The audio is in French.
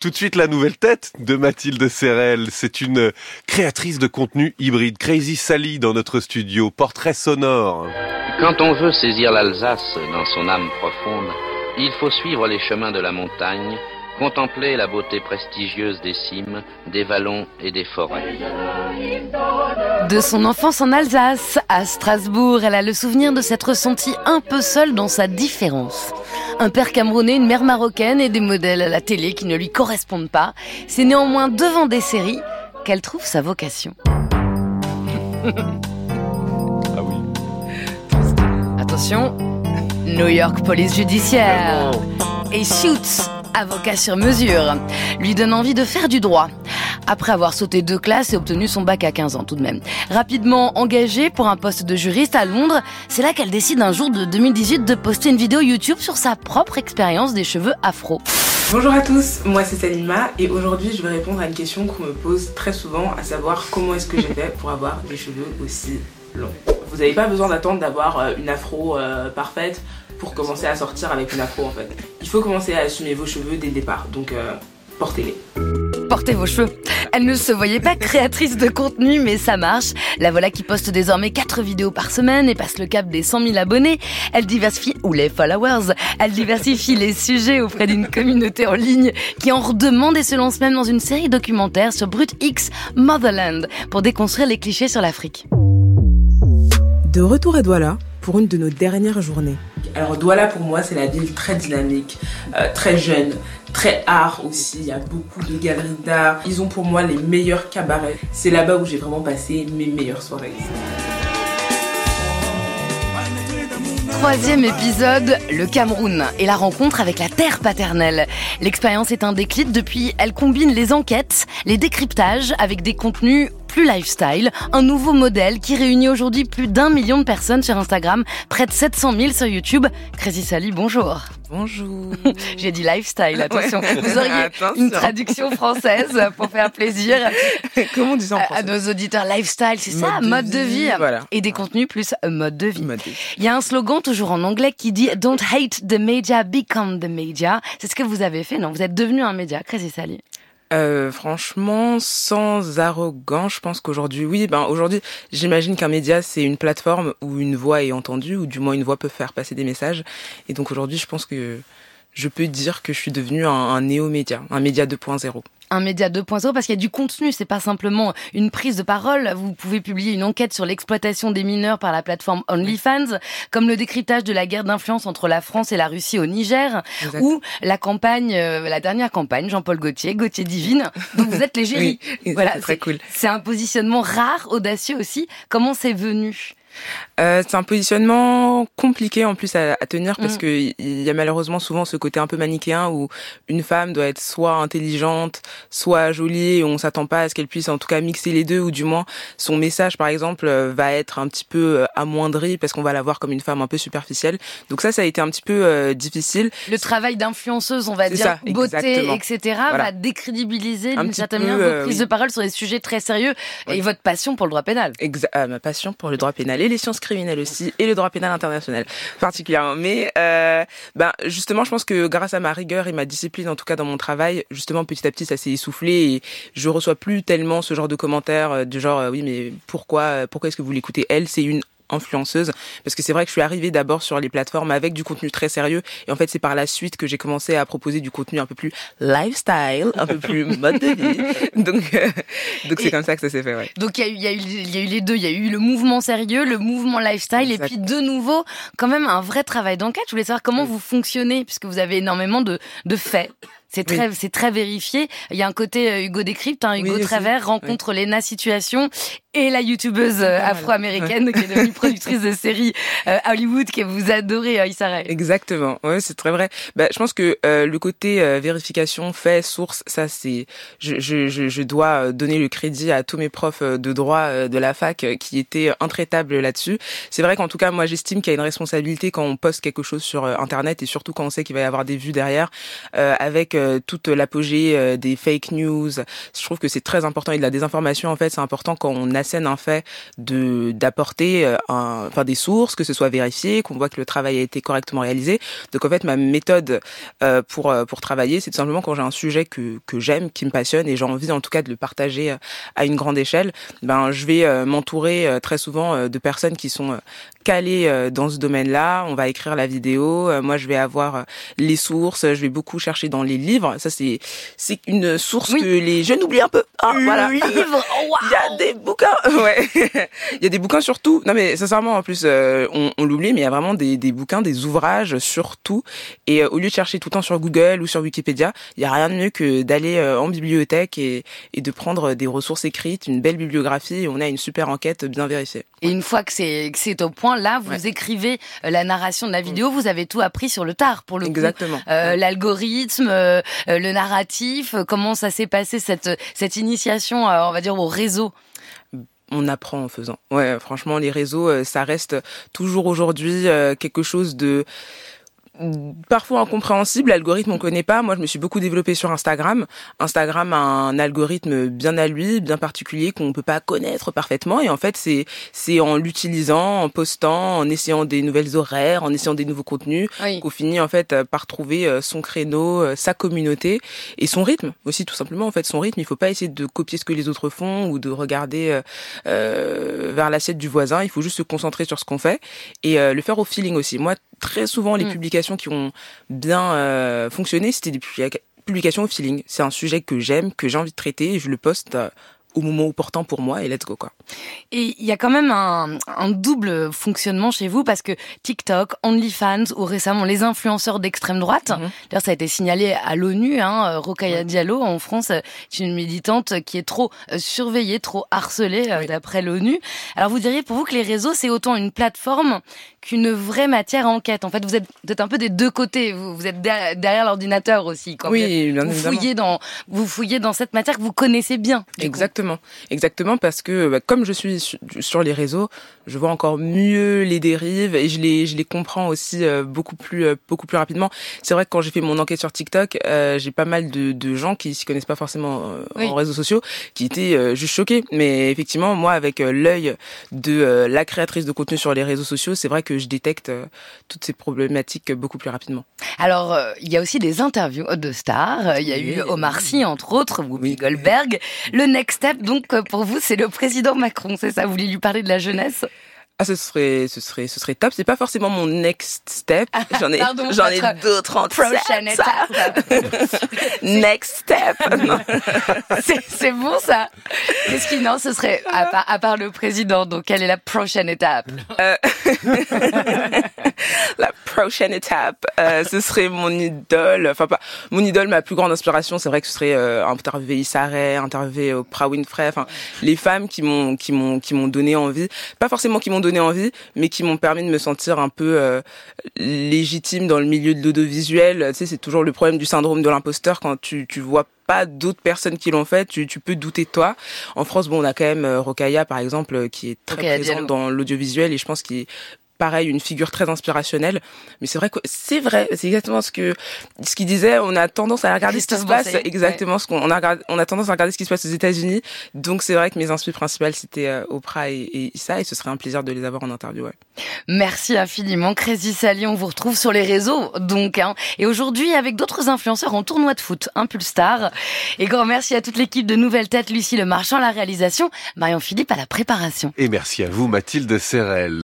Tout de suite la nouvelle tête de Mathilde Serrel. C'est une créatrice de contenu hybride. Crazy Sally dans notre studio. Portrait sonore. Quand on veut saisir l'Alsace dans son âme profonde, il faut suivre les chemins de la montagne, contempler la beauté prestigieuse des cimes, des vallons et des forêts. De son enfance en Alsace, à Strasbourg, elle a le souvenir de s'être sentie un peu seule dans sa différence. Un père camerounais, une mère marocaine et des modèles à la télé qui ne lui correspondent pas. C'est néanmoins devant des séries qu'elle trouve sa vocation. Ah oui. Attention, New York Police Judiciaire et Shoots, avocat sur mesure, lui donne envie de faire du droit. Après avoir sauté deux classes et obtenu son bac à 15 ans tout de même. Rapidement engagée pour un poste de juriste à Londres, c'est là qu'elle décide un jour de 2018 de poster une vidéo YouTube sur sa propre expérience des cheveux afro. Bonjour à tous, moi c'est Salima et aujourd'hui je vais répondre à une question qu'on me pose très souvent, à savoir comment est-ce que j'ai fait pour avoir des cheveux aussi Vous n'avez pas besoin d'attendre d'avoir euh, une afro euh, parfaite pour commencer à sortir avec une afro en fait. Il faut commencer à assumer vos cheveux dès le départ, donc euh, portez-les. Portez vos cheveux. Elle ne se voyait pas créatrice de contenu, mais ça marche. La voilà qui poste désormais 4 vidéos par semaine et passe le cap des 100 000 abonnés. Elle diversifie, ou les followers, elle diversifie les sujets auprès d'une communauté en ligne qui en redemande et se lance même dans une série documentaire sur Brut X Motherland pour déconstruire les clichés sur l'Afrique. De retour à Douala pour une de nos dernières journées. Alors Douala pour moi c'est la ville très dynamique, euh, très jeune, très art aussi, il y a beaucoup de galeries d'art. Ils ont pour moi les meilleurs cabarets. C'est là-bas où j'ai vraiment passé mes meilleures soirées. Troisième épisode, le Cameroun et la rencontre avec la terre paternelle. L'expérience est un déclic depuis, elle combine les enquêtes, les décryptages avec des contenus plus lifestyle, un nouveau modèle qui réunit aujourd'hui plus d'un million de personnes sur Instagram, près de 700 000 sur YouTube. Crazy Sally, bonjour. Bonjour. J'ai dit lifestyle, attention. Ouais. Vous auriez Attention. une traduction française pour faire plaisir Comment on dit ça en à, à français nos auditeurs. Lifestyle, c'est ça, Mode de mode de vie. vie, voilà. Et des contenus plus euh, mode de vie. Mode de vie. Il y a un slogan toujours en anglais qui dit Don't hate the media, become the media. C'est ce que vous avez fait, non? Vous êtes devenu un média, Crazy Sally. Euh, franchement, sans arrogance, je pense qu'aujourd'hui, oui, ben aujourd'hui, j'imagine qu'un média c'est une plateforme où une voix est entendue, ou du moins une voix peut faire passer des messages. Et donc aujourd'hui, je pense que je peux dire que je suis devenu un, un néo-média, un média 2.0. Un média 2.0 parce qu'il y a du contenu, c'est pas simplement une prise de parole. Vous pouvez publier une enquête sur l'exploitation des mineurs par la plateforme OnlyFans, comme le décryptage de la guerre d'influence entre la France et la Russie au Niger, Exact. ou la campagne, euh, la dernière campagne, Jean-Paul Gaultier, Gaultier Divine, dont vous êtes l'égérie. Oui, voilà, c'est très cool. C'est un positionnement rare, audacieux aussi. Comment c'est venu? Euh, c'est un positionnement compliqué en plus à, à tenir parce Mm. que il y a malheureusement souvent ce côté un peu manichéen où une femme doit être soit intelligente, soit jolie et on s'attend pas à ce qu'elle puisse en tout cas mixer les deux ou du moins son message par exemple euh, va être un petit peu euh, amoindri parce qu'on va la voir comme une femme un peu superficielle. Donc ça ça a été un petit peu euh, difficile. Le travail d'influenceuse, on va dire, ça, beauté, etc., Voilà. va décrédibiliser Un d'une certaine manière euh, votre prise oui. de parole sur des sujets très sérieux et votre passion pour le droit pénal. Exa- ma passion pour le droit pénal et les sciences criminelles aussi et le droit pénal international particulièrement. Mais euh, ben justement je pense que grâce à ma rigueur et ma discipline en tout cas dans mon travail justement petit à petit ça s'est essoufflé et je reçois plus tellement ce genre de commentaires euh, du genre euh, oui mais pourquoi euh, pourquoi est-ce que vous l'écoutez? Elle c'est une influenceuse parce que c'est vrai que je suis arrivée d'abord sur les plateformes avec du contenu très sérieux et en fait c'est par la suite que j'ai commencé à proposer du contenu un peu plus lifestyle un peu plus mode de vie donc euh, donc c'est comme ça que ça s'est fait ouais Donc il y, a eu- il y, a eu- il y a eu les deux, il y a eu le mouvement sérieux, le mouvement lifestyle, Exact. et puis de nouveau, quand même un vrai travail d'enquête. Je voulais savoir comment vous fonctionnez, puisque vous avez énormément de, de faits. C'est Oui. très, c'est très vérifié. Il y a un côté euh, Hugo Décrypte, hein, Hugo Oui. Travers rencontre Lena Situation et la youtubeuse euh, afro-américaine qui est devenue productrice de séries euh, Hollywood que vous adorez, Issa. Exactement, ouais, c'est très vrai. Bah, je pense que euh, le côté euh, vérification, fait, source, ça c'est, je, je, je, dois donner le crédit à tous mes profs de droit de la fac qui étaient intraitables là-dessus. C'est vrai qu'en tout cas, moi j'estime qu'il y a une responsabilité quand on poste quelque chose sur Internet et surtout quand on sait qu'il va y avoir des vues derrière, euh, avec toute l'apogée des fake news, je trouve que c'est très important et de la désinformation en fait, c'est important quand on assène un fait de d'apporter un, enfin des sources, que ce soit vérifié, qu'on voit que le travail a été correctement réalisé. Donc en fait, ma méthode pour pour travailler, c'est tout simplement quand j'ai un sujet que que j'aime, qui me passionne et j'ai envie en tout cas de le partager à une grande échelle, ben je vais m'entourer très souvent de personnes qui sont calées euh, dans ce domaine-là. On va écrire la vidéo. Euh, moi, je vais avoir euh, les sources. Je vais beaucoup chercher dans les livres. Ça, c'est c'est une source que les jeunes oublient un peu. Ah, voilà. Il y a des bouquins. Ouais. il y a des bouquins sur tout. Non, mais sincèrement, en plus, on, on l'oublie, mais il y a vraiment des, des bouquins, des ouvrages sur tout. Et au lieu de chercher tout le temps sur Google ou sur Wikipédia, il y a rien de mieux que d'aller en bibliothèque et, et de prendre des ressources écrites, une belle bibliographie. Et on a une super enquête bien vérifiée. Et une fois que c'est que c'est au point, là, vous écrivez euh, la narration de la vidéo, vous avez tout appris sur le tard, pour le Exactement. coup. Euh, L'algorithme, euh, euh, le narratif, comment ça s'est passé cette cette initiation, on va dire, au réseau on apprend en faisant. Ouais, franchement, les réseaux, ça reste toujours aujourd'hui quelque chose de parfois incompréhensible. L'algorithme, on connaît pas. Moi, je me suis beaucoup développée sur Instagram. Instagram a un algorithme bien à lui, bien particulier, qu'on peut pas connaître parfaitement. Et en fait, c'est, c'est en l'utilisant, en postant, en essayant des nouvelles horaires, en essayant des nouveaux contenus, qu'on finit, en fait, par trouver euh, son créneau, euh, sa communauté et son rythme aussi, tout simplement. En fait, son rythme, il faut pas essayer de copier ce que les autres font ou de regarder euh, euh vers l'assiette du voisin. Il faut juste se concentrer sur ce qu'on fait et le faire au feeling aussi. Moi, très souvent, les mm. publications qui ont bien euh, fonctionné, c'était des publications au feeling. C'est un sujet que j'aime, que j'ai envie de traiter, et je le poste euh, au moment opportun pour moi et let's go quoi. Et il y a quand même un, un, double fonctionnement chez vous parce que TikTok, OnlyFans ou récemment les influenceurs d'extrême droite, mhm. d'ailleurs ça a été signalé à l'ONU, hein, Rokaya Diallo en France, est une militante qui est trop euh, surveillée, trop harcelée euh, d'après l'ONU. Alors vous diriez pour vous que les réseaux c'est autant une plateforme qu'une vraie matière à enquête. En fait, vous êtes, vous êtes un peu des deux côtés. Vous, vous êtes derrière, l'ordinateur aussi. Quand oui, vous, fouillez dans, vous fouillez dans cette matière que vous connaissez bien. Exactement, exactement, parce que bah, comme je suis sur les réseaux, je vois encore mieux les dérives et je les, je les comprends aussi euh, beaucoup plus, euh, beaucoup plus rapidement. C'est vrai que quand j'ai fait mon enquête sur TikTok, euh, j'ai pas mal de, de gens qui s'y connaissent pas forcément en réseaux sociaux, qui étaient juste choqués. Mais effectivement, moi, avec l'œil de la créatrice de contenu sur les réseaux sociaux, c'est vrai que je détecte toutes ces problématiques beaucoup plus rapidement. Alors, il y a aussi des interviews de stars. Il y a eu Omar Sy, entre autres, Whoopi Goldberg. Le next donc, pour vous, c'est le président Macron, c'est ça? Vous voulez lui parler de la jeunesse? Ah, ce serait, ce serait, ce serait top. C'est pas forcément mon next step. J'en ai, j'en ai d'autres en Prochaine étape. next step. c'est bon, ça. Qu'est-ce qui, non, ce serait, à part, à part, le président, donc, quelle est la prochaine étape? Euh... la prochaine étape, euh, ce serait mon idole. Enfin, pas, mon idole, ma plus grande inspiration, c'est vrai que ce serait, euh, interviewer Issa Rae, interviewer Oprah Winfrey. Enfin, les femmes qui m'ont, qui m'ont, qui m'ont donné envie. Pas forcément qui m'ont donné donné envie, mais qui m'ont permis de me sentir un peu euh, légitime dans le milieu de l'audiovisuel. Tu sais, c'est toujours le problème du syndrome de l'imposteur quand tu, tu vois pas d'autres personnes qui l'ont fait, tu, tu, peux douter de toi. En France, bon, on a quand même euh, Rokaya, par exemple, qui est très présente dans l'audiovisuel et je pense qu'il pareil une figure très inspirationnelle. Mais c'est vrai que c'est vrai c'est exactement ce que ce qu'il disait on a tendance à regarder ce qui se passe. Exactement ce qu'on a on a tendance à regarder ce qui se passe aux États-Unis. Donc c'est vrai que mes inspirations principales c'était euh, Oprah et, et Issa et ce serait un plaisir de les avoir en interview ouais. merci infiniment Crazy Sally. On vous retrouve sur les réseaux donc hein. et aujourd'hui avec d'autres influenceurs en tournoi de foot Impulse Star. Et grand merci à toute l'équipe de Nouvelle Tête Lucie Le Marchand la réalisation. Marion Philippe à la préparation. Et merci à vous Mathilde Serrel